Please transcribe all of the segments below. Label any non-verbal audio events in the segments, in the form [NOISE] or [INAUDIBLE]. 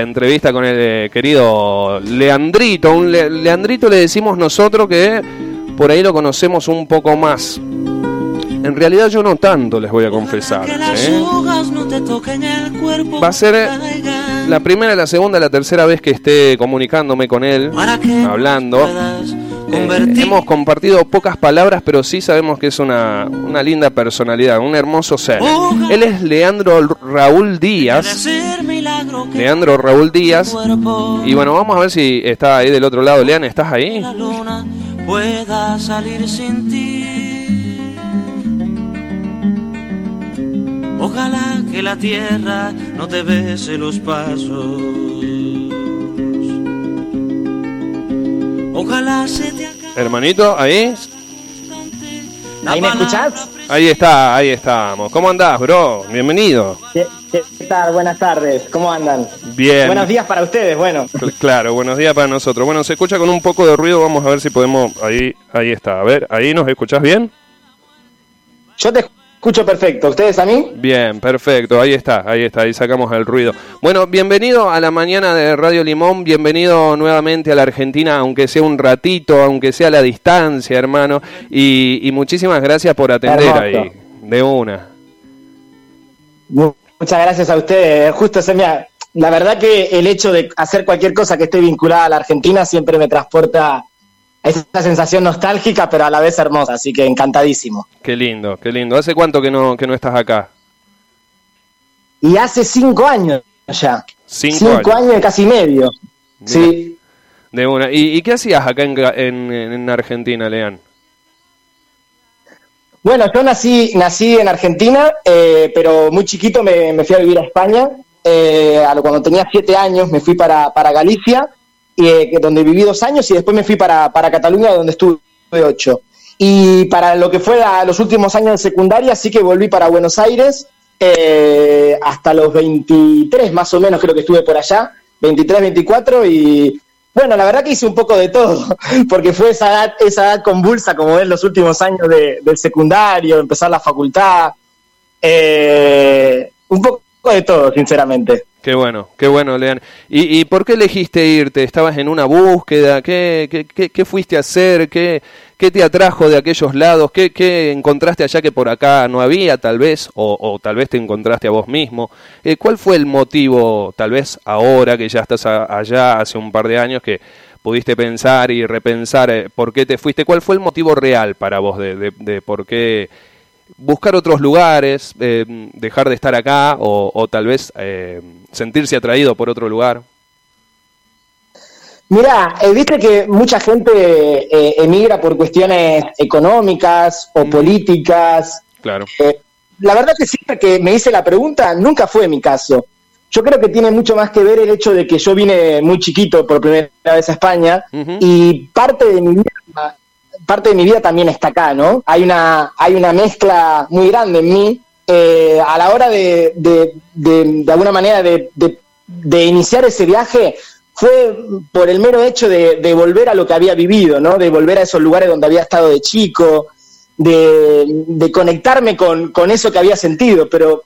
entrevista con el eh, querido Leandrito. Un Leandrito le decimos nosotros que por ahí lo conocemos un poco más. En realidad yo no tanto, les voy a confesar. ¿eh? Va a ser la primera, la segunda, la tercera vez que esté comunicándome con él, hablando. Eh, hemos compartido pocas palabras, pero sí sabemos que es una, una linda personalidad, un hermoso ser. Él es Leandro Raúl Díaz. Leandro Raúl Díaz. Y bueno, vamos a ver si está ahí del otro lado. Lean, ¿estás ahí? pueda salir sin ti. Ojalá que la tierra no te bese los pasos. Ojalá se te Hermanito, ahí. ¿Ahí me escuchás? Ahí está, ahí estamos. ¿Cómo andás, bro? Bienvenido. ¿Qué, tal? Buenas tardes. ¿Cómo andan? Bien. Buenos días para ustedes, bueno. Claro, buenos días para nosotros. Bueno, se escucha con un poco de ruido. Vamos a ver si podemos. Ahí, ahí está. A ver, ahí nos escuchás bien. Yo te escucho perfecto. ¿Ustedes a mí? Bien, perfecto. Ahí está, ahí está. Ahí sacamos el ruido. Bueno, bienvenido a la mañana de Radio Limón. Bienvenido nuevamente a la Argentina, aunque sea un ratito, aunque sea a la distancia, hermano. Y, muchísimas gracias por atender ahí. De una. Muchas gracias a ustedes. Justo se me La verdad que el hecho de hacer cualquier cosa que esté vinculada a la Argentina siempre me transporta esa sensación nostálgica, pero a la vez hermosa, así que encantadísimo. Qué lindo, qué lindo. ¿Hace cuánto que no, que no estás acá? Y hace cinco años ya. Cinco, años. y casi medio. Sí. De una. ¿Y, qué hacías acá en, en, Argentina, Lean? Bueno, yo nací, nací en Argentina, eh, pero muy chiquito me, fui a vivir a España. Eh, cuando tenía siete años me fui para, para Galicia eh, donde viví dos años y después me fui para, Cataluña, donde estuve ocho. Y para lo que fue a los últimos años de secundaria, sí que volví para Buenos Aires eh, hasta los 23 más o menos, creo que estuve por allá, 23, 24 y bueno, la verdad que hice un poco de todo, [LAUGHS] porque fue esa edad, esa edad convulsa como es los últimos años del secundario, empezar la facultad, eh, un poco de todo, sinceramente. Qué bueno, qué bueno, Lean. ¿Y, ¿Y, por qué elegiste irte? ¿Estabas en una búsqueda? ¿Qué, qué, qué, fuiste a hacer? ¿Qué, ¿Qué, te atrajo de aquellos lados? ¿Qué, ¿Qué, encontraste allá que por acá no había, tal vez? O, o tal vez te encontraste a vos mismo. Eh, ¿Cuál fue el motivo, tal vez ahora que ya estás allá, hace un par de años, que pudiste pensar y repensar eh, por qué te fuiste? ¿Cuál fue el motivo real para vos de, de, de por qué buscar otros lugares, eh, dejar de estar acá o, tal vez eh, sentirse atraído por otro lugar? Mira, eh, viste que mucha gente emigra por cuestiones económicas o políticas. Claro. la verdad que siempre que me hice la pregunta, nunca fue mi caso. Yo creo que tiene mucho más que ver el hecho de que yo vine muy chiquito por primera vez a España y parte de mi vida parte de mi vida también está acá, ¿no? Hay una, mezcla muy grande en mí eh, a la hora de, de, de, alguna manera, de, de, iniciar ese viaje, fue por el mero hecho de, volver a lo que había vivido, ¿no? De volver a esos lugares donde había estado de chico, de, conectarme con, con eso que había sentido, pero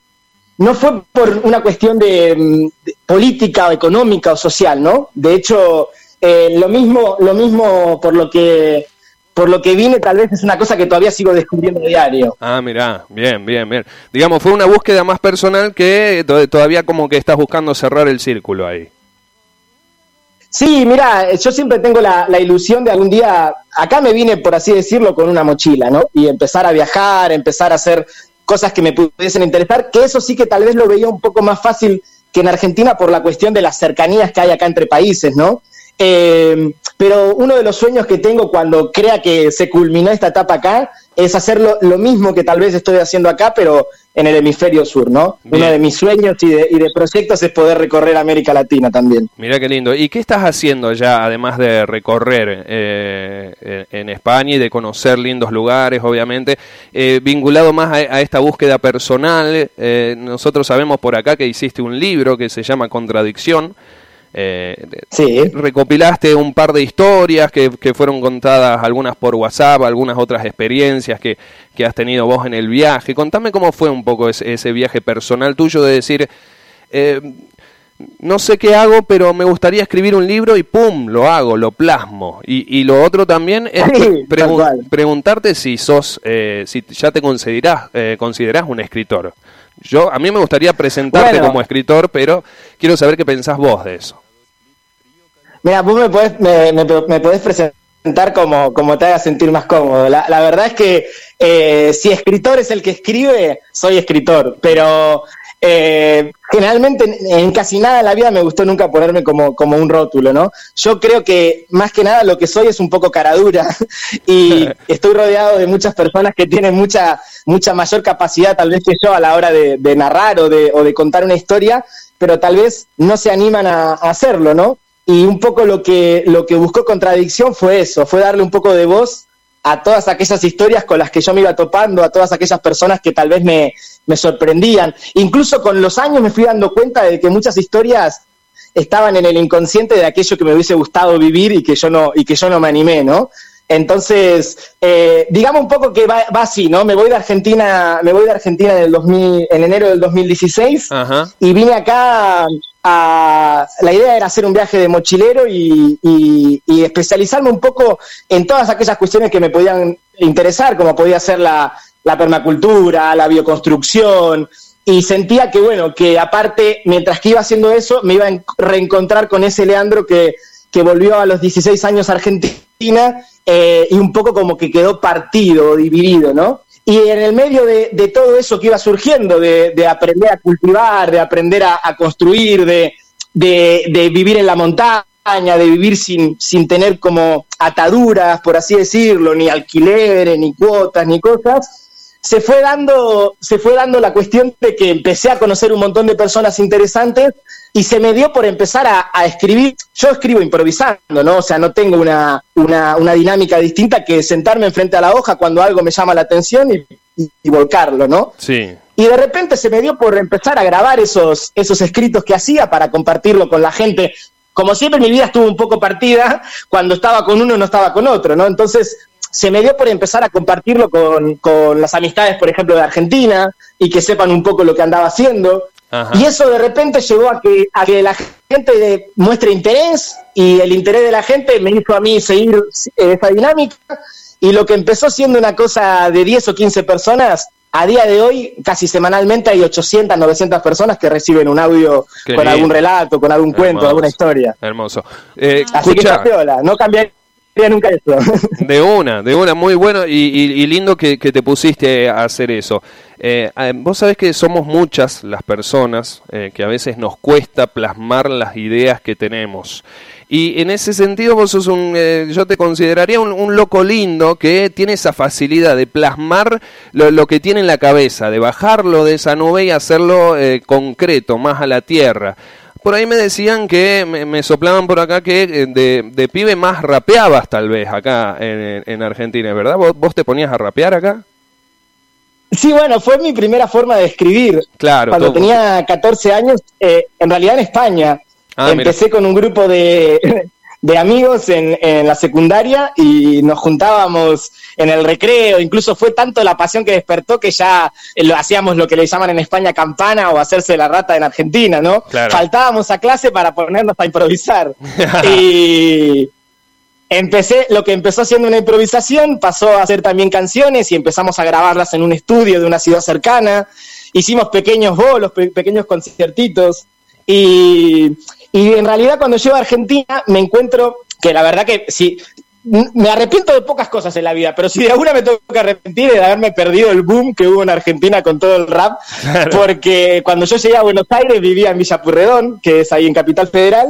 no fue por una cuestión de, política o económica o social, ¿no? De hecho, eh, lo mismo, lo mismo por lo que por lo que vine tal vez es una cosa que todavía sigo descubriendo diario. Ah, mira, bien, bien, bien. Digamos, fue una búsqueda más personal que todavía como que estás buscando cerrar el círculo ahí. Sí, mira, yo siempre tengo la, ilusión de algún día, acá me vine, por así decirlo, con una mochila, ¿no? Y empezar a viajar, empezar a hacer cosas que me pudiesen interesar, que eso sí que tal vez lo veía un poco más fácil que en Argentina por la cuestión de las cercanías que hay acá entre países, ¿no? Eh, pero uno de los sueños que tengo cuando crea que se culminó esta etapa acá es hacer lo, mismo que tal vez estoy haciendo acá, pero en el hemisferio sur, ¿no? Uno de mis sueños y de, proyectos es poder recorrer América Latina también. Mira qué lindo. ¿Y qué estás haciendo ya, además de recorrer eh, en España y de conocer lindos lugares, obviamente, eh, vinculado más a, esta búsqueda personal? nosotros sabemos por acá que hiciste un libro que se llama Contradicción. Eh, sí. Recopilaste un par de historias que, fueron contadas, algunas por WhatsApp, algunas otras experiencias que, has tenido vos en el viaje. Contame cómo fue un poco ese, viaje personal tuyo de decir, eh, no sé qué hago, pero me gustaría escribir un libro y ¡pum! lo hago, lo plasmo. Y, y lo otro también es preguntarte si sos, eh, si ya te considerás, eh, considerás un escritor. Yo, a mí me gustaría presentarte como escritor, pero quiero saber qué pensás vos de eso. Mira, vos me podés, me, me, podés presentar como, como te haga sentir más cómodo. La, la verdad es que eh, si escritor es el que escribe, soy escritor, pero eh, generalmente en, casi nada en la vida me gustó nunca ponerme como, como un rótulo, ¿no? Yo creo que más que nada lo que soy es un poco caradura [LAUGHS] y [LAUGHS] estoy rodeado de muchas personas que tienen mucha, mucha mayor capacidad tal vez que yo a la hora de, narrar o de, o de, contar una historia, pero tal vez no se animan a, hacerlo, ¿no? Y un poco lo que, lo que buscó Contradicción fue eso, fue darle un poco de voz a todas aquellas historias con las que yo me iba topando, a todas aquellas personas que tal vez me, me sorprendían. Incluso con los años me fui dando cuenta de que muchas historias estaban en el inconsciente de aquello que me hubiese gustado vivir y que yo no, y que yo no me animé, ¿no? Entonces, eh, digamos un poco que va, así, ¿no? Me voy de Argentina, me voy de Argentina en el 2000, en enero del 2016 y vine acá a, la idea era hacer un viaje de mochilero y, y, especializarme un poco en todas aquellas cuestiones que me podían interesar, como podía ser la, la permacultura, la bioconstrucción, y sentía que, bueno, que aparte, mientras que iba haciendo eso, me iba a reencontrar con ese Leandro que, que volvió a los 16 años a Argentina eh, y un poco como que quedó partido, dividido, ¿no? Y en el medio de, todo eso que iba surgiendo, de, aprender a cultivar, de aprender a, construir, de, de, vivir en la montaña, de vivir sin, sin tener como ataduras, por así decirlo, ni alquileres, ni cuotas, ni cosas, se fue dando, se fue dando la cuestión de que empecé a conocer un montón de personas interesantes y se me dio por empezar a, escribir. Yo escribo improvisando, ¿no? O sea, no tengo una, una, una, dinámica distinta que sentarme enfrente a la hoja cuando algo me llama la atención y, y, volcarlo, ¿no? Sí. Y de repente se me dio por empezar a grabar esos, esos escritos que hacía para compartirlo con la gente. Como siempre mi vida estuvo un poco partida, cuando estaba con uno no estaba con otro, ¿no? Entonces se me dio por empezar a compartirlo con, con, las amistades, por ejemplo, de Argentina, y que sepan un poco lo que andaba haciendo. Y eso de repente llevó a que, a que la gente muestre interés, y el interés de la gente me hizo a mí seguir esa dinámica, y lo que empezó siendo una cosa de 10 o 15 personas, a día de hoy, casi semanalmente hay 800, 900 personas que reciben un audio con algún relato, con algún cuento, alguna historia. Hermoso. Eh, Así que no cambiaría [LAUGHS] De una, de una, muy bueno y, lindo que, te pusiste a hacer eso. Eh, eh, vos sabés que somos muchas las personas eh, que a veces nos cuesta plasmar las ideas que tenemos. Y en ese sentido vos sos un, yo te consideraría un, loco lindo que tiene esa facilidad de plasmar lo, lo, que tiene en la cabeza, de bajarlo de esa nube y hacerlo concreto, más a la tierra por ahí me decían que me, soplaban por acá que eh, de, de, pibe más rapeabas tal vez acá en, Argentina, ¿verdad? ¿Vos, te ponías a rapear acá? Sí, bueno, fue mi primera forma de escribir. Claro. Cuando tenía 14 años, eh, en realidad en España. Ah, empecé con un grupo de, de amigos en, en, la secundaria y nos juntábamos en el recreo, incluso fue tanto la pasión que despertó que ya lo hacíamos lo que le llaman en España campana o hacerse la rata en Argentina, ¿no? Faltábamos a clase para ponernos a improvisar. [LAUGHS] y empecé, lo que empezó siendo una improvisación pasó a hacer también canciones y empezamos a grabarlas en un estudio de una ciudad cercana. Hicimos pequeños bolos, pequeños conciertitos. Y, en realidad cuando llego a Argentina me encuentro que la verdad que si me arrepiento de pocas cosas en la vida, pero si de alguna me tengo que arrepentir de haberme perdido el boom que hubo en Argentina con todo el rap, porque cuando yo llegué a Buenos Aires vivía en Villa Purredón, que es ahí en Capital Federal,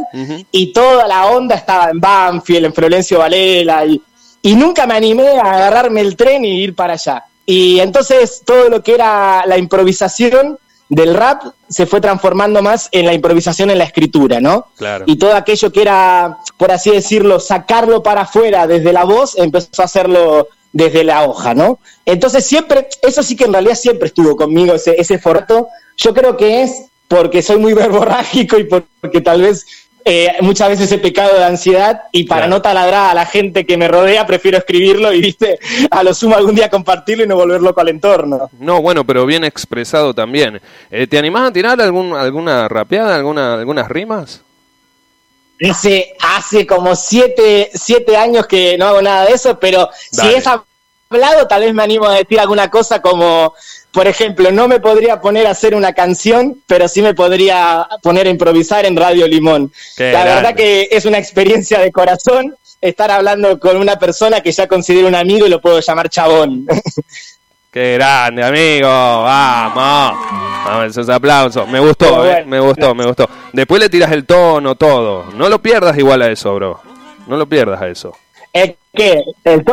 y toda la onda estaba en Banfield, en Florencio Valela y, y nunca me animé a agarrarme el tren y ir para allá. Y entonces todo lo que era la improvisación del rap se fue transformando más en la improvisación en la escritura, ¿no? Claro. Y todo aquello que era, por así decirlo, sacarlo para afuera desde la voz, empezó a hacerlo desde la hoja, ¿no? Entonces siempre, eso sí que en realidad siempre estuvo conmigo, ese, ese formato. Yo creo que es porque soy muy [LAUGHS] verborrágico y porque tal vez eh, muchas veces he pecado de ansiedad y para no taladrar a la gente que me rodea prefiero escribirlo y viste a lo sumo algún día compartirlo y no volver loco al entorno. No, bueno, pero bien expresado también. Eh, ¿Te animás a tirar algún, alguna rapeada, alguna, algunas rimas? Hace, hace como siete, siete años que no hago nada de eso, pero si es hablado tal vez me animo a decir alguna cosa como por ejemplo, no me podría poner a hacer una canción, pero sí me podría poner a improvisar en Radio Limón. la verdad que es una experiencia de corazón estar hablando con una persona que ya considero un amigo y lo puedo llamar chabón. [LAUGHS] Qué grande, amigo. Vamos. Vamos, esos aplausos. Me gustó, eh. me gustó, me gustó. Después le tiras el tono, todo. No lo pierdas igual a eso, bro. No lo pierdas a eso. ¿Qué? ¿El,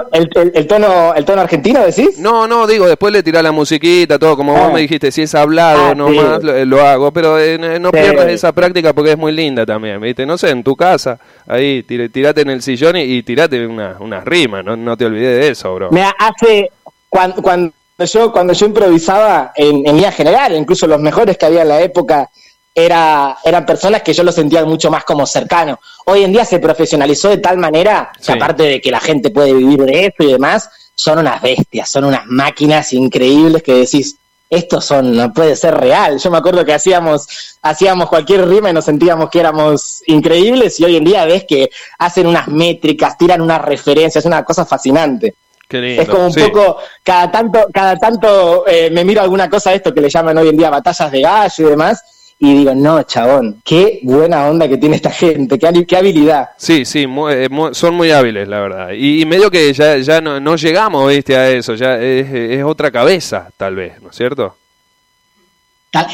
tono, ¿El tono argentino decís? No, no, digo, después le tirás la musiquita, todo, como vos ah. me dijiste, si es hablado ah, nomás, lo, hago, pero eh, no pierdas esa práctica porque es muy linda también, ¿viste? No sé, en tu casa, ahí, tirate en el sillón y, tirate unas una rimas, no, no te olvides de eso, bro. Me hace, cuando, cuando yo, cuando yo improvisaba en, en general, incluso los mejores que había en la época, era, eran personas que yo lo sentía mucho más como cercano. Hoy en día se profesionalizó de tal manera que aparte de que la gente puede vivir de eso y demás, son unas bestias, son unas máquinas increíbles que decís, estos son, no puede ser real. Yo me acuerdo que hacíamos, hacíamos cualquier rima y nos sentíamos que éramos increíbles y hoy en día ves que hacen unas métricas, tiran unas referencias, es una cosa fascinante. Es como un poco, cada tanto, cada tanto eh, me miro alguna cosa de esto que le llaman hoy en día batallas de gallo y demás, y digo, no, chabón, qué buena onda que tiene esta gente, qué, qué habilidad. Sí, sí, eh, son muy hábiles, la verdad. Y, medio que ya, ya no, llegamos, viste, a eso, ya es, otra cabeza, tal vez, ¿no es cierto?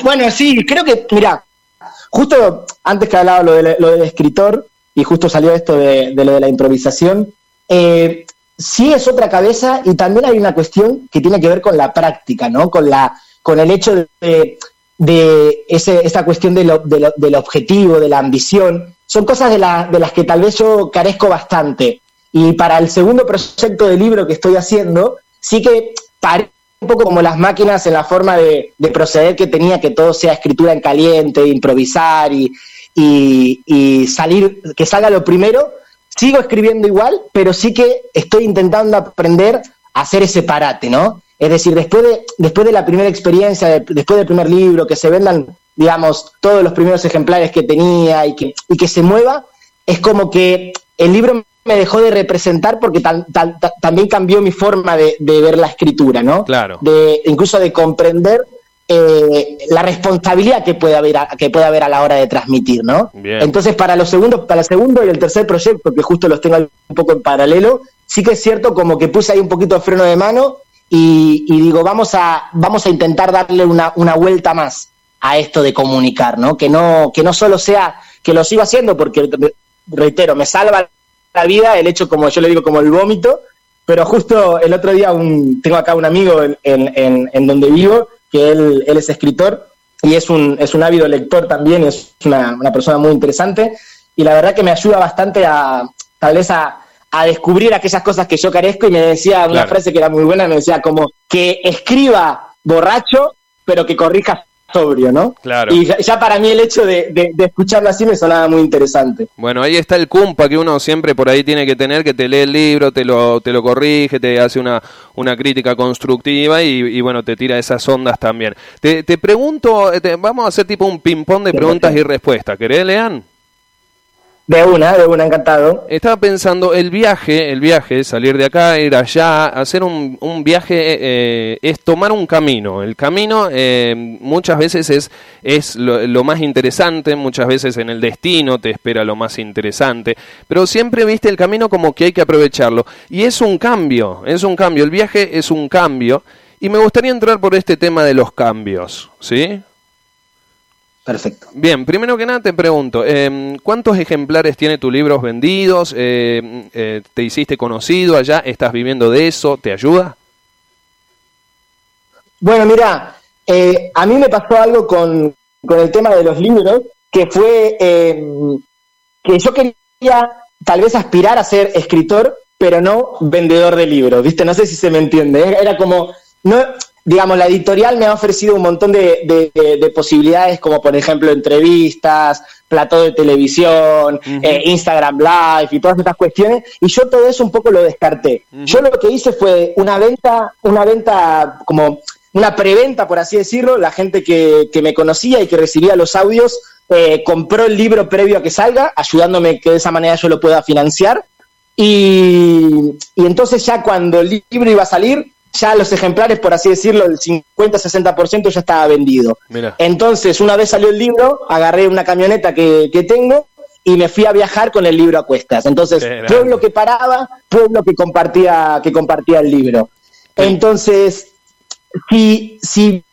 Bueno, sí, creo que, mira, justo antes que hablaba lo, de, lo del escritor, y justo salió esto de, lo de la improvisación, eh, sí es otra cabeza y también hay una cuestión que tiene que ver con la práctica, ¿no? Con, la, con el hecho de de ese, esa cuestión de lo, del objetivo, de la ambición, son cosas de, de las que tal vez yo carezco bastante. Y para el segundo proyecto de libro que estoy haciendo, sí que parece un poco como las máquinas en la forma de, proceder que tenía, que todo sea escritura en caliente, improvisar y, y, y salir, que salga lo primero. Sigo escribiendo igual, pero sí que estoy intentando aprender a hacer ese parate, ¿no? Es decir, después de, después de la primera experiencia, después del primer libro, que se vendan, digamos, todos los primeros ejemplares que tenía y que, y que se mueva, es como que el libro me dejó de representar porque también cambió mi forma de, ver la escritura, ¿no? Claro. De, incluso de comprender eh, la responsabilidad que puede haber a, que puede haber a la hora de transmitir, ¿no? Entonces, para los segundos, para el segundo y el tercer proyecto, que justo los tengo un poco en paralelo, sí que es cierto como que puse ahí un poquito de freno de mano y, digo, vamos a, vamos a intentar darle una, una, vuelta más a esto de comunicar, ¿no? Que no, que no solo sea, que lo siga haciendo, porque, reitero, me salva la vida el hecho, como yo le digo, como el vómito, pero justo el otro día un, tengo acá un amigo en, en, en donde vivo, que él, él, es escritor y es un, es un ávido lector también, es una, una persona muy interesante, y la verdad que me ayuda bastante a, tal vez a, a descubrir aquellas cosas que yo carezco y me decía una frase que era muy buena, me decía como que escriba borracho, pero que corrija sobrio, ¿no? Claro. Y ya, para mí el hecho de, escucharlo así me sonaba muy interesante. Bueno, ahí está el cumpa que uno siempre por ahí tiene que tener, que te lee el libro, te lo, te lo corrige, te hace una, una crítica constructiva y, bueno, te tira esas ondas también. Te, te pregunto, vamos a hacer tipo un ping-pong de preguntas y respuestas. ¿Querés, Lean? De una, de una, encantado. Estaba pensando, el viaje, el viaje, salir de acá, ir allá, hacer un, un viaje eh, es tomar un camino. El camino eh, muchas veces es, es lo, más interesante, muchas veces en el destino te espera lo más interesante, pero siempre viste el camino como que hay que aprovecharlo. Y es un cambio, es un cambio, el viaje es un cambio. Y me gustaría entrar por este tema de los cambios, ¿sí? Perfecto. Bien, primero que nada te pregunto, em, ¿cuántos ejemplares tiene tu libro vendidos? Em, eh, ¿Te hiciste conocido allá? ¿Estás viviendo de eso? ¿Te ayuda? Bueno, mira, eh, a mí me pasó algo con, el tema de los libros, que fue em, que yo quería tal vez aspirar a ser escritor, pero no vendedor de libros, ¿viste? No sé si se me entiende. Era como, no, digamos, la editorial me ha ofrecido un montón de, posibilidades, como por ejemplo entrevistas, plató de televisión, eh, Instagram Live y todas estas cuestiones, y yo todo eso un poco lo descarté. Yo lo que hice fue una venta, una venta como una preventa, por así decirlo, la gente que, me conocía y que recibía los audios eh, compró el libro previo a que salga, ayudándome que de esa manera yo lo pueda financiar. Y, y entonces ya cuando el libro iba a salir, ya los ejemplares, por así decirlo, el 50-60% ya estaba vendido. Entonces, una vez salió el libro, agarré una camioneta que, tengo y me fui a viajar con el libro a cuestas. Entonces, pueblo que paraba, pueblo que compartía, que compartía el libro. Entonces, si, si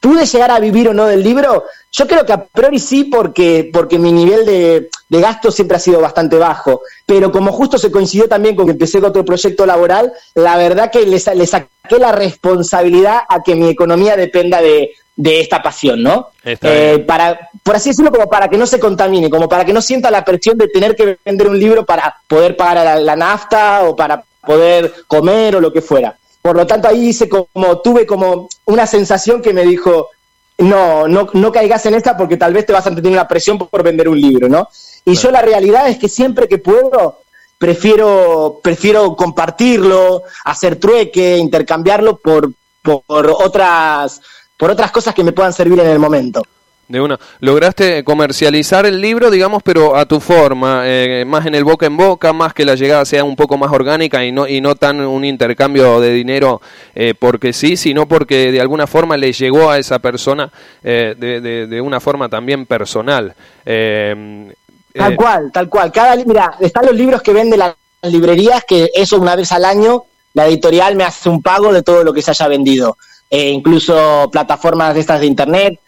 pude llegar a vivir o no del libro, yo creo que a priori sí, porque, porque mi nivel de, de gasto siempre ha sido bastante bajo. Pero como justo se coincidió también con que empecé con otro proyecto laboral, la verdad que le, saqué la responsabilidad a que mi economía dependa de, esta pasión, ¿no? Eh, para, por así decirlo, como para que no se contamine, como para que no sienta la presión de tener que vender un libro para poder pagar la nafta o para poder comer o lo que fuera. Por lo tanto, ahí hice como, tuve como una sensación que me dijo, no, no, no caigas en esta porque tal vez te vas a tener una presión por vender un libro, ¿no? Y yo la realidad es que siempre que puedo, prefiero, prefiero compartirlo, hacer trueque, intercambiarlo por, por, otras, por otras cosas que me puedan servir en el momento. De una. Lograste comercializar el libro, digamos, pero a tu forma, eh, más en el boca en boca, más que la llegada sea un poco más orgánica y no, y no tan un intercambio de dinero eh, porque sí, sino porque de alguna forma le llegó a esa persona eh, de, de, una forma también personal. tal cual, tal cual. Cada, mira, están los libros que venden las librerías, que eso una vez al año la editorial me hace un pago de todo lo que se haya vendido. incluso plataformas de estas de internet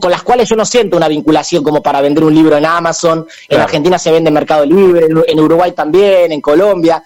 con las cuales yo no siento una vinculación como para vender un libro en Amazon, en Argentina se vende en Mercado Libre, en Uruguay también, en Colombia,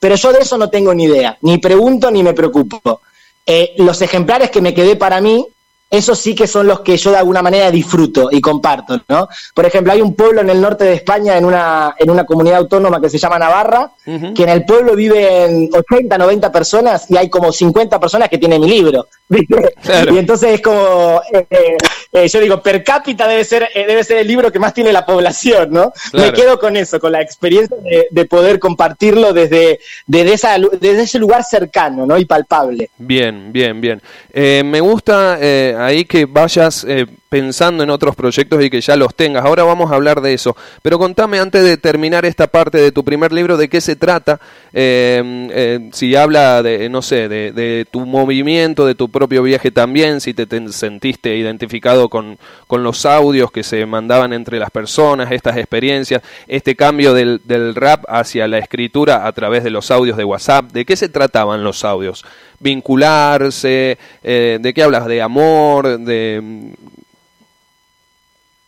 pero yo de eso no tengo ni idea, ni pregunto ni me preocupo. Eh, los ejemplares que me quedé para mí esos sí que son los que yo de alguna manera disfruto y comparto, ¿no? Por ejemplo, hay un pueblo en el norte de España, en una, en una comunidad autónoma que se llama Navarra, que en el pueblo viven 80, 90 personas y hay como 50 personas que tienen mi libro, [LAUGHS] Y entonces es como, eh, eh, eh, yo digo, per cápita debe ser, debe ser el libro que más tiene la población, ¿no? Me quedo con eso, con la experiencia de, poder compartirlo desde, desde, esa, desde ese lugar cercano, ¿no? Y palpable. Bien, bien, bien. me gusta ahí que vayas eh, pensando en otros proyectos y que ya los tengas. Ahora vamos a hablar de eso. Pero contame antes de terminar esta parte de tu primer libro, de qué se trata. Eh, eh, si habla de, no sé, de, tu movimiento, de tu propio viaje también, si te, sentiste identificado con, con, los audios que se mandaban entre las personas, estas experiencias, este cambio del, del rap hacia la escritura a través de los audios de WhatsApp. ¿De qué se trataban los audios? Vincularse? Eh, ¿De qué hablas? ¿De amor? ¿De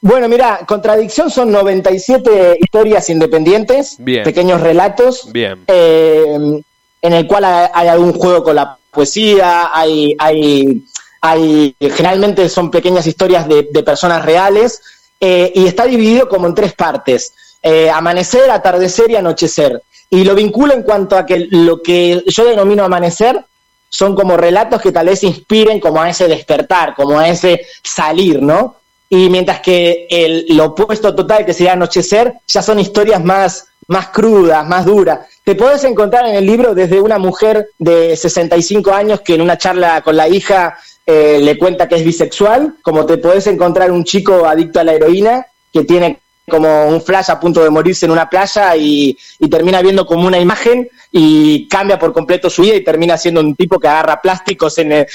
bueno, mira, Contradicción son 97 historias independientes, pequeños relatos, Bien. Eh, en el cual hay, algún juego con la poesía, hay, hay, hay generalmente son pequeñas historias de, personas reales, eh, y está dividido como en tres partes, amanecer, atardecer y anochecer. Y lo vinculo en cuanto a que lo que yo denomino amanecer son como relatos que tal vez inspiren como a ese despertar, como a ese salir, ¿no? Y mientras que el, lo opuesto total, que sería anochecer, ya son historias más, más crudas, más duras. Te podés encontrar en el libro desde una mujer de 65 años que en una charla con la hija eh, le cuenta que es bisexual, como te podés encontrar un chico adicto a la heroína que tiene como un flash a punto de morirse en una playa y, termina viendo como una imagen y cambia por completo su vida y termina siendo un tipo que agarra plásticos, en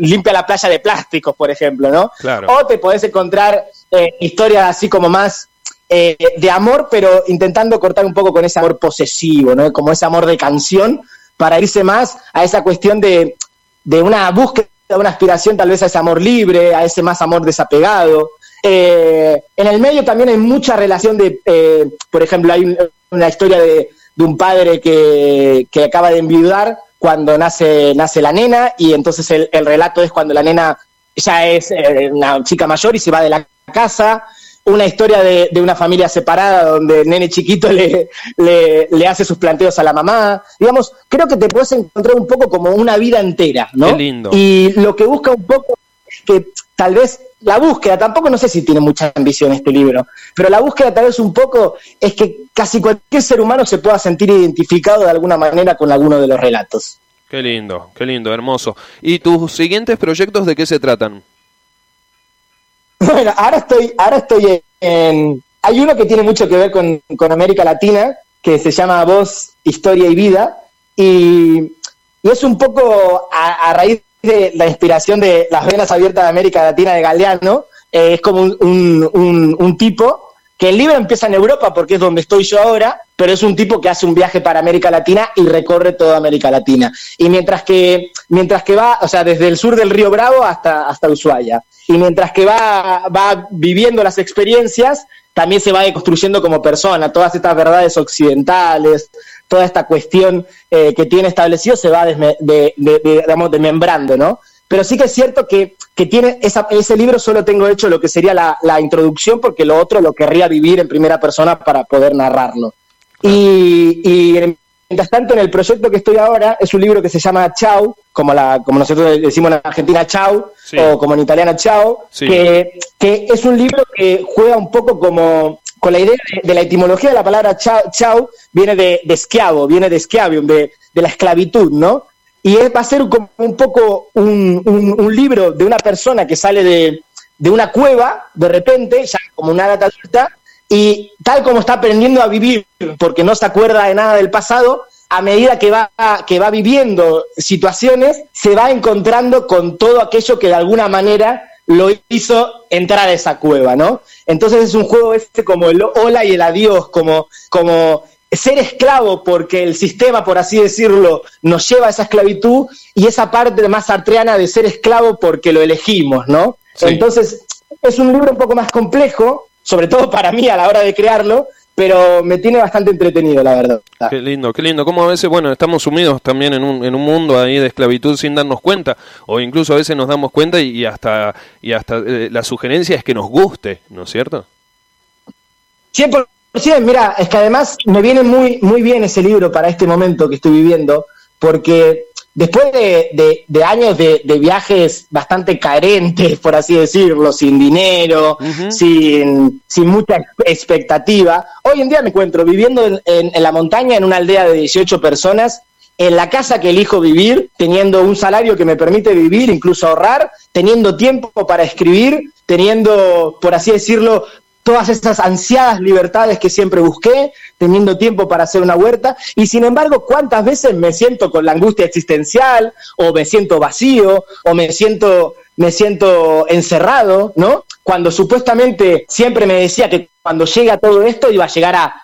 limpia la playa de plásticos, por ejemplo, ¿no? O te podés encontrar eh, historias así como más eh, de amor, pero intentando cortar un poco con ese amor posesivo, ¿no? Como ese amor de canción, para irse más a esa cuestión de, de una búsqueda, una aspiración tal vez a ese amor libre, a ese más amor desapegado. Eh, en el medio también hay mucha relación de, eh, por ejemplo, hay una historia de, un padre que, acaba de enviudar cuando nace, nace la nena y entonces el, relato es cuando la nena ya es eh, una chica mayor y se va de la casa. una historia de, una familia separada donde el nene chiquito [LAUGHS] le, le, hace sus planteos a la mamá. Digamos, creo que te puedes encontrar un poco como una vida entera, ¿no? Qué lindo. Y lo que busca un poco que tal vez la búsqueda, tampoco no sé si tiene mucha ambición este libro, pero la búsqueda tal vez un poco es que casi cualquier ser humano se pueda sentir identificado de alguna manera con alguno de los relatos. Qué lindo, qué lindo, hermoso. ¿Y tus siguientes proyectos de qué se tratan? Bueno, ahora estoy, ahora estoy en... Hay uno que tiene mucho que ver con, América Latina, que se llama Voz, Historia y Vida, y, es un poco a, raíz de la inspiración de Las Venas Abiertas de América Latina de Galeano, eh, es como un, un tipo que el libro empieza en Europa porque es donde estoy yo ahora, pero es un tipo que hace un viaje para América Latina y recorre toda América Latina. Y mientras que, mientras que va, o sea, desde el sur del río Bravo hasta, hasta Ushuaia, y mientras que va, va viviendo las experiencias, también se va construyendo como persona, todas estas verdades occidentales, toda esta cuestión eh, que tiene establecido se va de, digamos, desmembrando, ¿no? Pero sí que es cierto que, tiene ese libro solo tengo hecho lo que sería la, introducción, porque lo otro lo querría vivir en primera persona para poder narrarlo. Y, mientras tanto, en el proyecto que estoy ahora, es un libro que se llama Chau, como, la, como nosotros decimos en Argentina Chau, o como en italiana Chau, que, es un libro que juega un poco como con la idea de, la etimología de la palabra chau, viene de, de esclavo, viene de schiavium, de, la esclavitud, ¿no? y va a ser como un poco un, libro de una persona que sale de, una cueva de repente, ya como una edad adulta, y tal como está aprendiendo a vivir, porque no se acuerda de nada del pasado, a medida que va viviendo situaciones, se va encontrando con todo aquello que de alguna manera lo hizo entrar a esa cueva, ¿no? Entonces es un juego este como el hola y el adiós, como, como ser esclavo porque el sistema, por así decirlo, nos lleva a esa esclavitud y esa parte más artreana de ser esclavo porque lo elegimos, ¿no? Entonces, es un libro un poco más complejo, sobre todo para mí a la hora de crearlo, pero me tiene bastante entretenido, la verdad. Qué lindo, qué lindo. Como a veces, bueno, estamos sumidos también en un, en un mundo ahí de esclavitud sin darnos cuenta, o incluso a veces nos damos cuenta y, hasta, y hasta eh, la sugerencia es que nos guste, ¿no es cierto? Siempre Sí, mira, es que además me viene muy, muy bien ese libro para este momento que estoy viviendo, porque después de, años de, viajes bastante carentes, [LAUGHS] por así decirlo, sin dinero, sin, sin, mucha expectativa, hoy en día me encuentro viviendo en, en, la montaña en una aldea de 18 personas, en la casa que elijo vivir, teniendo un salario que me permite vivir, incluso ahorrar, teniendo tiempo para escribir, teniendo, por así decirlo, todas esas ansiadas libertades que siempre busqué, teniendo tiempo para hacer una huerta, y sin embargo, ¿cuántas veces me siento con la angustia existencial, o me siento vacío, o me siento, me siento encerrado, ¿no? Cuando supuestamente siempre me decía que cuando llega todo esto iba a llegar a,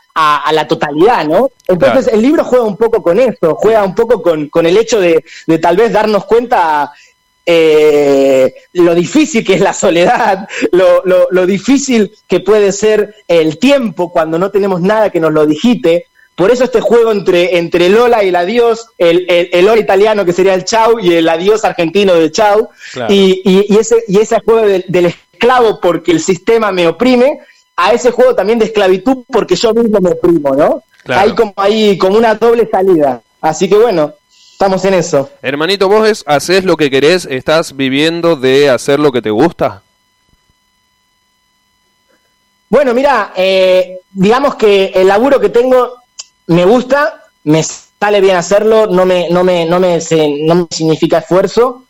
la totalidad, ¿no? Entonces el libro juega un poco con eso, juega un poco con, con el hecho de, de tal vez darnos cuenta eh, lo difícil que es la soledad, lo, difícil que puede ser el tiempo cuando no tenemos nada que nos lo digite. Por eso este juego entre, entre el hola y el adiós, el, el, hola italiano que sería el chau y el adiós argentino de chau, y, ese, y ese juego del, esclavo porque el sistema me oprime, a ese juego también de esclavitud porque yo mismo me oprimo, ¿no? Hay como, hay como una doble salida. Así que bueno, Estamos en eso. Hermanito, vos haces lo que querés, estás viviendo de hacer lo que te gusta. Bueno, mira, eh, digamos que el laburo que tengo me gusta, me sale bien hacerlo, no me, no me, no me, no me significa esfuerzo.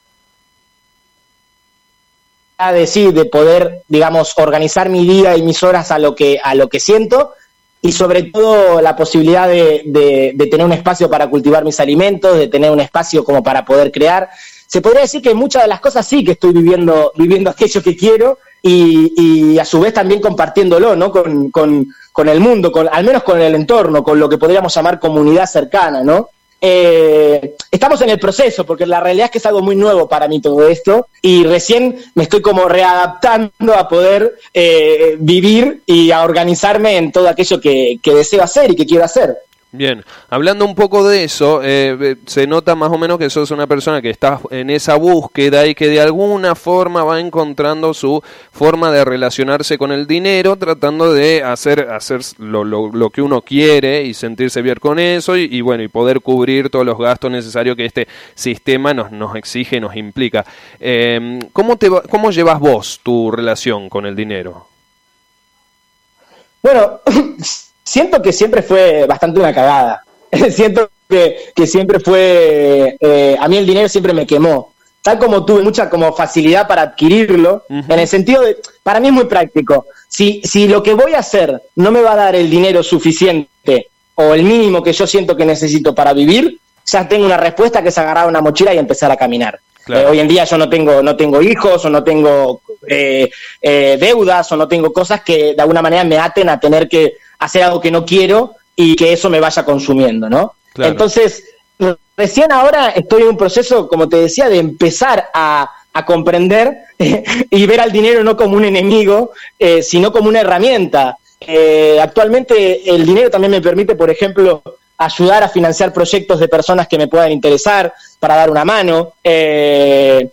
De sí, de poder, digamos, organizar mi día y mis horas a lo que, a lo que siento y sobre todo la posibilidad de, de, tener un espacio para cultivar mis alimentos, de tener un espacio como para poder crear. Se podría decir que muchas de las cosas sí que estoy viviendo, viviendo [LAUGHS] aquello que quiero y, y a su vez también compartiéndolo ¿no? con, con, con el mundo, con, al menos con el entorno, con lo que podríamos llamar comunidad cercana, ¿no? Eh, estamos en el proceso, porque la realidad es que es algo muy nuevo para mí todo esto, y recién me estoy como readaptando a poder eh, vivir y a organizarme en todo aquello que, deseo hacer y que quiero hacer. Bien, hablando un poco de eso, eh, se nota más o menos que sos una persona que está en esa búsqueda y que de alguna forma va encontrando su forma de relacionarse con el dinero, tratando de hacer, hacer lo, lo, que uno quiere y sentirse bien con eso y, bueno, y poder cubrir todos los gastos necesarios que este sistema nos, nos exige, nos implica. Eh, ¿cómo, te, ¿Cómo llevas vos tu relación con el dinero? Bueno, [CLEARS THROAT] siento que siempre fue bastante una cagada. [LAUGHS] siento que, que, siempre fue, eh, a mí el dinero siempre me quemó. Tal como tuve mucha como facilidad para adquirirlo, en el sentido de, para mí es muy práctico. Si, si lo que voy a hacer no me va a dar el dinero suficiente o el mínimo que yo siento que necesito para vivir, ya tengo una respuesta que es agarrar una mochila y empezar a caminar. Eh, hoy en día yo no tengo, no tengo hijos o no tengo eh, deudas o no tengo cosas que de alguna manera me aten a tener que hacer algo que no quiero y que eso me vaya consumiendo, ¿no? Entonces, recién ahora estoy en un proceso, como te decía, de empezar a, comprender [LAUGHS] y ver al dinero no como un enemigo, eh, sino como una herramienta. Eh, actualmente el dinero también me permite, por ejemplo, ayudar a financiar proyectos de personas que me puedan interesar, para dar una mano, eh,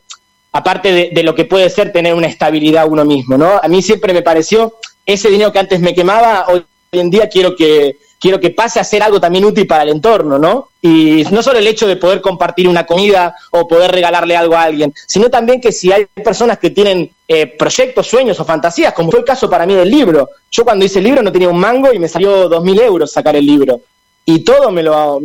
aparte de, lo que puede ser tener una estabilidad uno mismo, ¿no? A mí siempre me pareció, ese dinero que antes me quemaba, hoy hoy en día quiero que, quiero que pase a ser algo también útil para el entorno, ¿no? Y no solo el hecho de poder compartir una comida o poder regalarle algo a alguien, sino también que si hay personas que tienen eh, proyectos, sueños o fantasías, como fue el caso para mí del libro. Yo cuando hice el libro no tenía un mango y me salió dos mil euros sacar el libro. Y todo me lo,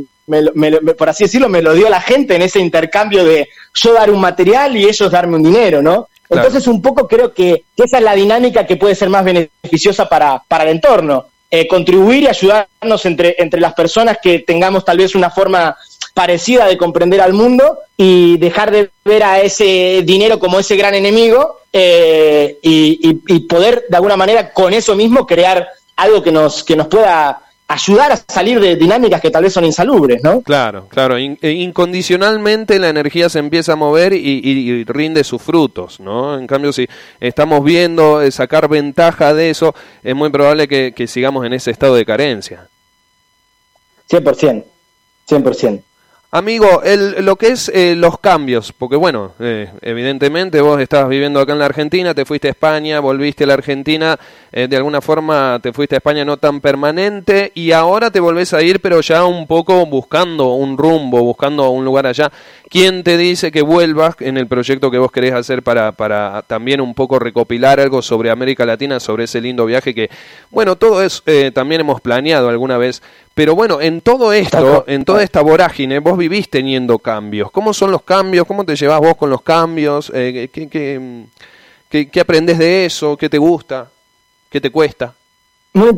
por así decirlo, me lo dio la gente en ese intercambio de yo dar un material y ellos darme un dinero, ¿no? Entonces un poco creo que, esa es la dinámica que puede ser más beneficiosa para, para el entorno eh, contribuir y ayudarnos entre, entre las personas que tengamos tal vez una forma parecida de comprender al mundo y dejar de ver a ese dinero como ese gran enemigo eh, y, y, poder de alguna manera con eso mismo crear algo que nos, que nos pueda ayudar a salir de dinámicas que tal vez son insalubres, ¿no? Claro, claro. Eh, incondicionalmente la energía se empieza a mover y, rinde sus frutos, ¿no? En cambio, si estamos viendo eh, sacar ventaja de eso, es muy probable que, que sigamos en ese estado de carencia. 100%, 100%. Amigo, el, lo que es eh, los cambios, porque bueno, eh, evidentemente vos estabas viviendo acá en la Argentina, te fuiste a España, volviste a la Argentina, eh, de alguna forma te fuiste a España no tan permanente y ahora te volvés a ir, pero ya un poco buscando un rumbo, buscando un lugar allá. ¿Quién te dice que vuelvas en el proyecto que vos querés hacer para, para también un poco recopilar algo sobre América Latina, sobre ese lindo viaje que, bueno, todo es, también hemos planeado alguna vez pero bueno, en todo esto, en toda esta vorágine, vos vivís teniendo cambios. ¿Cómo son los cambios? ¿Cómo te llevas vos con los cambios? Eh, ¿qué, qué, qué, aprendes de eso? ¿Qué te gusta? ¿Qué te cuesta? Muy,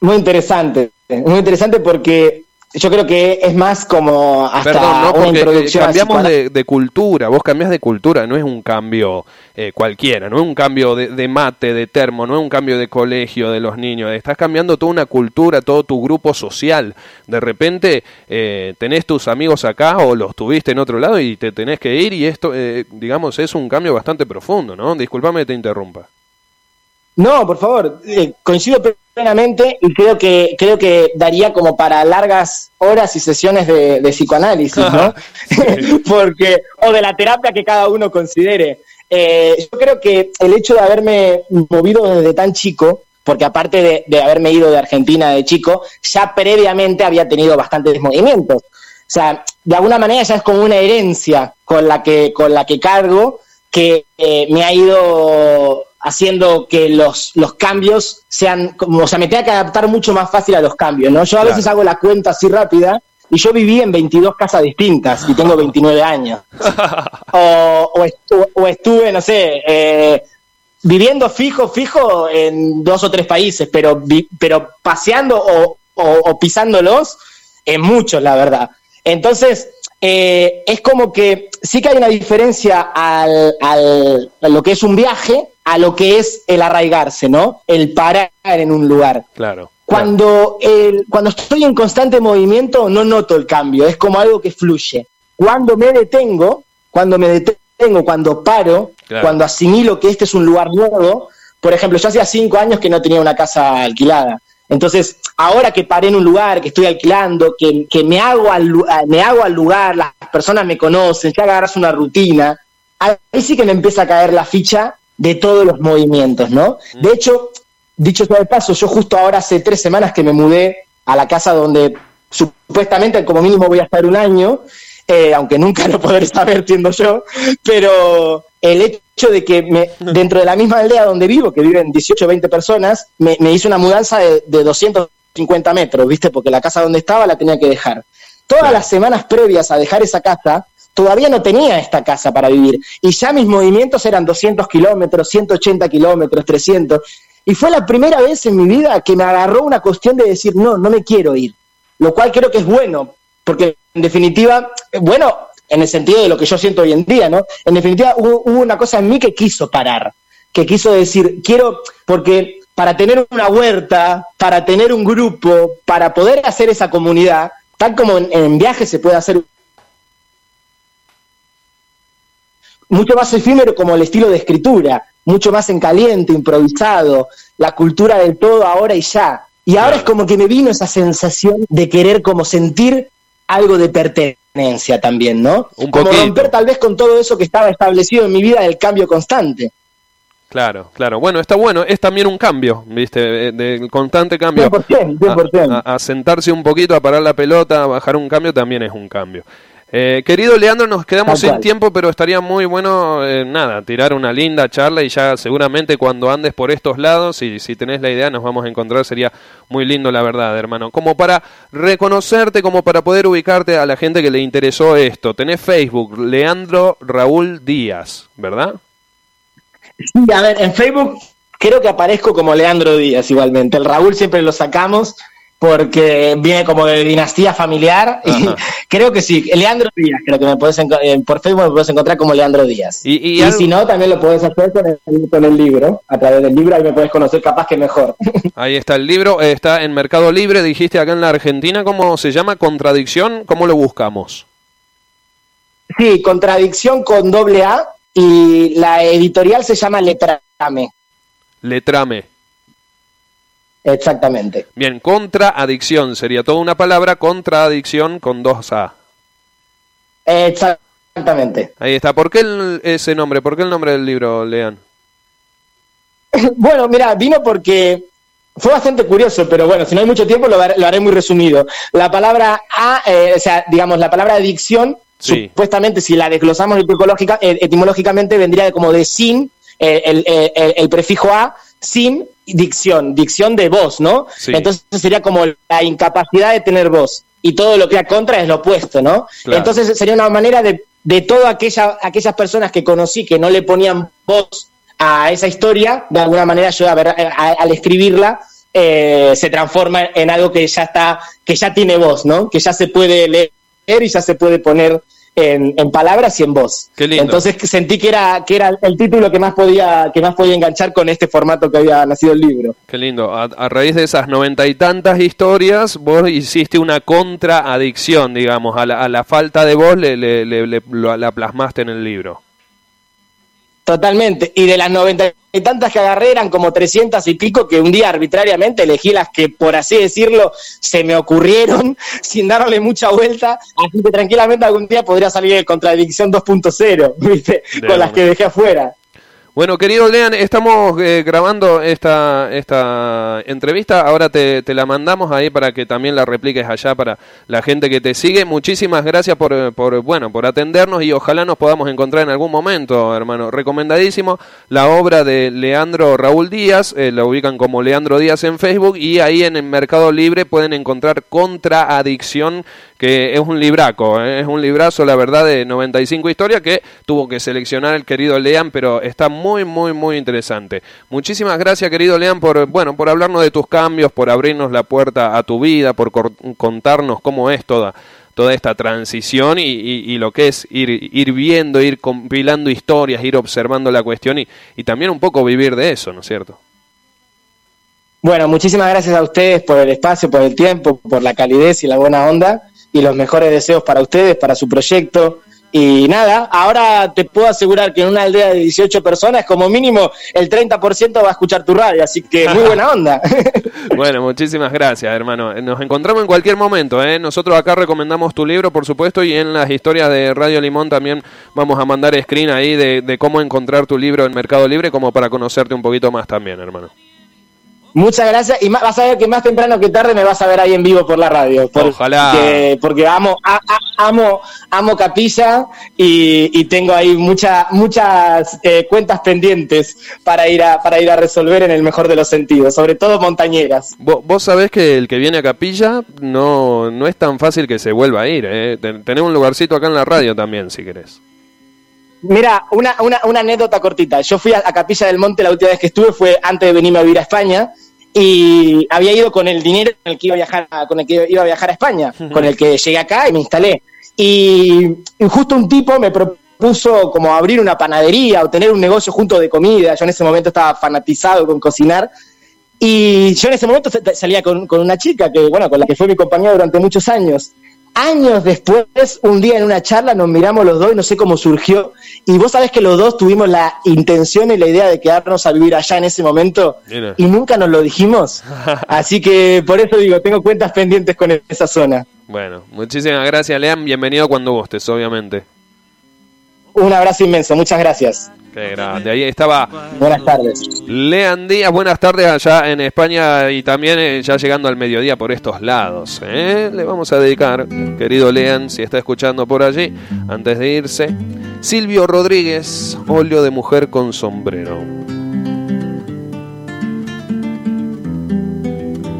muy interesante. Muy interesante porque yo creo que es más como hasta Perdón, no, una introducción cambiamos de, cultura, vos cambias de cultura, no es un cambio eh, cualquiera, no es un cambio de, mate, de termo, no es un cambio de colegio de los niños, estás cambiando toda una cultura, todo tu grupo social. De repente eh, tenés tus amigos acá o los tuviste en otro lado y te tenés que ir y esto, eh, digamos, es un cambio bastante profundo, ¿no? Disculpame que te interrumpa. No, por favor, coincido plenamente y creo que creo que daría como para largas horas y sesiones de, psicoanálisis, ¿no? [LAUGHS] Porque o de la terapia que cada uno considere. Eh, yo creo que el hecho de haberme movido desde tan chico, porque aparte de, haberme ido de Argentina de chico, ya previamente había tenido bastantes movimientos. O sea, de alguna manera ya es como una herencia con la que con la que cargo que eh, me ha ido haciendo que los, los cambios sean, como, o sea, me tenga que adaptar mucho más fácil a los cambios, ¿no? Yo a veces hago la cuenta así rápida y yo viví en 22 casas distintas y tengo 29 años. [LAUGHS] o, o, estuve, no sé, eh, viviendo fijo, fijo en dos o tres países, pero, pero paseando o, o pisándolos en muchos, la verdad. Entonces, eh, es como que sí que hay una diferencia al, al, a lo que es un viaje a lo que es el arraigarse, ¿no? El parar en un lugar. Claro. Cuando, El, cuando estoy en constante movimiento no noto el cambio, es como algo que fluye. Cuando me detengo, cuando me detengo, cuando paro, cuando asimilo que este es un lugar nuevo, por ejemplo, yo hacía cinco años que no tenía una casa alquilada. Entonces, ahora que paré en un lugar, que estoy alquilando, que, que me, hago al, me hago al lugar, las personas me conocen, ya agarras una rutina, ahí sí que me empieza a caer la ficha de todos los movimientos, ¿no? Mm. De hecho, dicho sea de paso, yo justo ahora hace tres semanas que me mudé a la casa donde supuestamente como mínimo voy a estar un año, eh, aunque nunca lo podré saber, entiendo yo, pero el hecho de que me, [LAUGHS] dentro de la misma aldea donde vivo, que viven 18 o 20 personas, me, hizo una mudanza de, 250 metros, ¿viste? Porque la casa donde estaba la tenía que dejar. Todas las semanas previas a dejar esa casa, todavía no tenía esta casa para vivir. Y ya mis movimientos eran 200 kilómetros, 180 kilómetros, 300. Y fue la primera vez en mi vida que me agarró una cuestión de decir, no, no me quiero ir. Lo cual creo que es bueno, porque en definitiva, bueno, en el sentido de lo que yo siento hoy en día, ¿no? En definitiva, hubo, una cosa en mí que quiso parar, que quiso decir, quiero, porque para tener una huerta, para tener un grupo, para poder hacer esa comunidad, tal como en, en viajes se puede hacer mucho más efímero como el estilo de escritura, mucho más en caliente, improvisado, la cultura del todo ahora y ya. Y ahora es como que me vino esa sensación de querer como sentir algo de pertenencia también, ¿no? Un como romper tal vez con todo eso que estaba establecido en mi vida del cambio constante. Claro, claro. Bueno, está bueno, es también un cambio, ¿viste? De, constante cambio. 100%, 100%. A, a, sentarse un poquito, a parar la pelota, a bajar un cambio también es un cambio. Eh, querido Leandro, nos quedamos sin tiempo, pero estaría muy bueno, eh, nada, tirar una linda charla y ya seguramente cuando andes por estos lados, y si tenés la idea, nos vamos a encontrar, sería muy lindo, la verdad, hermano. Como para reconocerte, como para poder ubicarte a la gente que le interesó esto. Tenés Facebook, Leandro Raúl Díaz, ¿verdad? Sí, a ver, en Facebook creo que aparezco como Leandro Díaz igualmente. El Raúl siempre lo sacamos porque viene como de dinastía familiar. Y [LAUGHS] creo que sí, Leandro Díaz, creo que me puedes eh, por Facebook me puedes encontrar como Leandro Díaz. Y, si no, también lo puedes hacer con el, libro, a través del libro, ahí me puedes conocer capaz que mejor. [LAUGHS] Ahí está el libro, está en Mercado Libre, dijiste acá en la Argentina, ¿cómo se llama? Contradicción, ¿cómo lo buscamos? Sí, Contradicción con doble A y la editorial se llama Letrame. Letrame. Exactamente. Bien, contraadicción sería toda una palabra, contraadicción con dos A. Exactamente. Ahí está. ¿Por qué ese nombre? ¿Por qué el nombre del libro, Lean? [LAUGHS] bueno, mira, vino porque fue bastante curioso, pero bueno, si no hay mucho tiempo lo, haré muy resumido. La palabra A, eh, o sea, digamos, la palabra adicción, supuestamente si la desglosamos eh, etimológicamente vendría como de sin, eh, el, el, prefijo A, sin dicción, dicción de voz, ¿no? Entonces sería como la incapacidad de tener voz y todo lo que a contra es lo opuesto, ¿no? Entonces sería una manera de, de todas aquella, aquellas personas que conocí que no le ponían voz a esa historia, de alguna manera yo a ver, al escribirla eh, se transforma en algo que ya está, que ya tiene voz, ¿no? Que ya se puede leer y ya se puede poner en, palabras y en voz. Entonces sentí que era, que era el título que más podía, que más podía enganchar con este formato que había nacido el libro. Qué lindo. A, raíz de esas noventa y tantas historias, vos hiciste una contraadicción, digamos, a la, a la falta de voz le, le, le, la plasmaste en el libro. Totalmente. Y de las noventa y tantas que agarré eran como trescientas y pico que un día arbitrariamente elegí las que, por así decirlo, se me ocurrieron [LAUGHS] sin darle mucha vuelta. Así que tranquilamente algún día podría salir [LAUGHS] de Contradicción 2.0, ¿viste? Con las que dejé afuera. Bueno, querido Lean, estamos eh, grabando esta, esta entrevista. Ahora te, te, la mandamos ahí para que también la repliques allá para la gente que te sigue. Muchísimas gracias por, por, bueno, por atendernos y ojalá nos podamos encontrar en algún momento, hermano. Recomendadísimo la obra de Leandro Raúl Díaz. Eh, la ubican como Leandro Díaz en Facebook y ahí en el Mercado Libre pueden encontrar Contraadicción que es un libraco, ¿eh? es un librazo, la verdad, de 95 historias que tuvo que seleccionar el querido Lean, pero está muy, muy, muy interesante. Muchísimas gracias, querido Lean, por, bueno, por hablarnos de tus cambios, por abrirnos la puerta a tu vida, por contarnos cómo es toda toda esta transición y, lo que es ir, ir viendo, ir compilando historias, ir observando la cuestión y, y también un poco vivir de eso, ¿no es cierto? Bueno, muchísimas gracias a ustedes por el espacio, por el tiempo, por la calidez y la buena onda y los mejores deseos para ustedes, para su proyecto Y nada, ahora te puedo asegurar que en una aldea de 18 personas, como mínimo, el 30% va a escuchar tu radio, así que muy [LAUGHS] buena onda. [LAUGHS] bueno, muchísimas gracias, hermano. Nos encontramos en cualquier momento, ¿eh? Nosotros acá recomendamos tu libro, por supuesto, y en las historias de Radio Limón también vamos a mandar screen ahí de, de cómo encontrar tu libro en Mercado Libre, como para conocerte un poquito más también, hermano. Muchas gracias y vas a ver que más temprano que tarde me vas a ver ahí en vivo por la radio. Ojalá. Porque amo, amo, amo Capilla y, tengo ahí muchas muchas eh, cuentas pendientes para ir a para ir a resolver en el mejor de los sentidos, sobre todo montañeras. Vos, sabés que el que viene a Capilla no, no es tan fácil que se vuelva a ir. ¿eh? Tenemos un lugarcito acá en la radio también, si querés. Mira, una, una, una anécdota cortita. Yo fui a, a Capilla del Monte la última vez que estuve, fue antes de venirme a vivir a España y había ido con el dinero con el que iba a viajar a, con el que iba a viajar a España, con el que llegué acá y me instalé. Y, justo un tipo me propuso como abrir una panadería o tener un negocio junto de comida. Yo en ese momento estaba fanatizado con cocinar. Y yo en ese momento salía con, con una chica que, bueno, con la que fue mi compañera durante muchos años años después, un día en una charla, nos miramos los dos y no sé cómo surgió. Y vos sabés que los dos tuvimos la intención y la idea de quedarnos a vivir allá en ese momento y nunca nos lo dijimos. [LAUGHS] Así que por eso digo, tengo cuentas pendientes con esa zona. Bueno, muchísimas gracias, Lean. Bienvenido cuando gustes, obviamente. Un abrazo inmenso, muchas gracias. Qué grande. Ahí estaba. Buenas tardes. Lean Díaz, buenas tardes allá en España y también eh, ya llegando al mediodía por estos lados. ¿eh? Le vamos a dedicar, querido Lean, si está escuchando por allí, antes de irse, Silvio Rodríguez, óleo de mujer con sombrero.